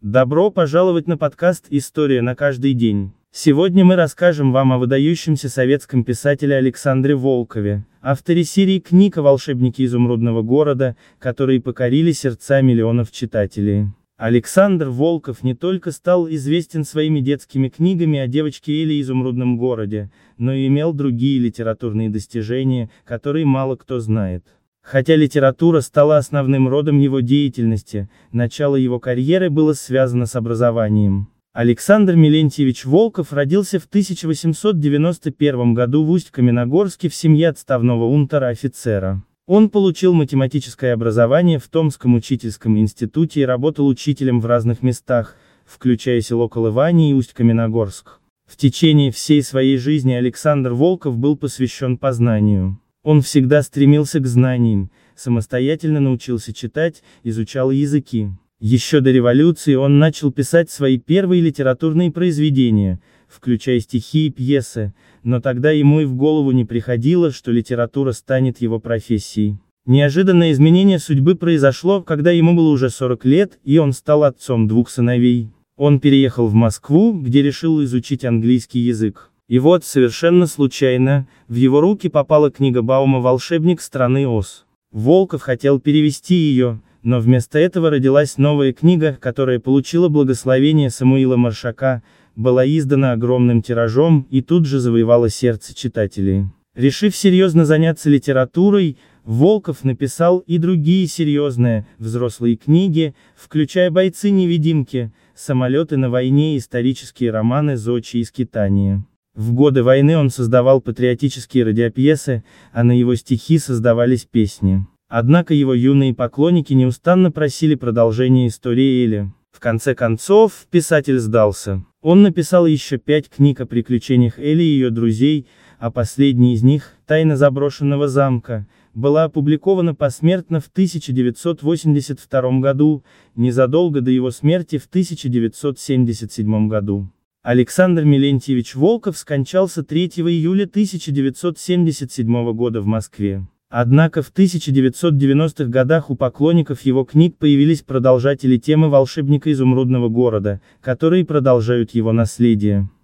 Добро пожаловать на подкаст «История на каждый день». Сегодня мы расскажем вам о выдающемся советском писателе Александре Волкове, авторе серии книг о волшебнике изумрудного города, которые покорили сердца миллионов читателей. Александр Волков не только стал известен своими детскими книгами о девочке Эле изумрудном городе, но и имел другие литературные достижения, которые мало кто знает. Хотя литература стала основным родом его деятельности, начало его карьеры было связано с образованием. Александр Милентьевич Волков родился в 1891 году в Усть-Каменогорске в семье отставного унтера-офицера. Он получил математическое образование в Томском учительском институте и работал учителем в разных местах, включая село Колывани и Усть-Каменогорск. В течение всей своей жизни Александр Волков был посвящен познанию. Он всегда стремился к знаниям, самостоятельно научился читать, изучал языки. Еще до революции он начал писать свои первые литературные произведения, включая стихи и пьесы, но тогда ему и в голову не приходило, что литература станет его профессией. Неожиданное изменение судьбы произошло, когда ему было уже 40 лет, и он стал отцом двух сыновей. Он переехал в Москву, где решил изучить английский язык. И вот, совершенно случайно, в его руки попала книга Баума «Волшебник страны Оз». Волков хотел перевести ее, но вместо этого родилась новая книга, которая получила благословение Самуила Маршака, была издана огромным тиражом и тут же завоевала сердце читателей. Решив серьезно заняться литературой, Волков написал и другие серьезные, взрослые книги, включая «Бойцы-невидимки», «Самолеты на войне» и исторические романы «Зочи и скитания». В годы войны он создавал патриотические радиопьесы, а на его стихи создавались песни. Однако его юные поклонники неустанно просили продолжения истории Эли. В конце концов, писатель сдался. Он написал еще пять книг о приключениях Эли и ее друзей, а последняя из них, «Тайна заброшенного замка», была опубликована посмертно в 1982 году, незадолго до его смерти в 1977 году. Александр Милентьевич Волков скончался 3 июля 1977 года в Москве. Однако в 1990-х годах у поклонников его книг появились продолжатели темы волшебника изумрудного города, которые продолжают его наследие.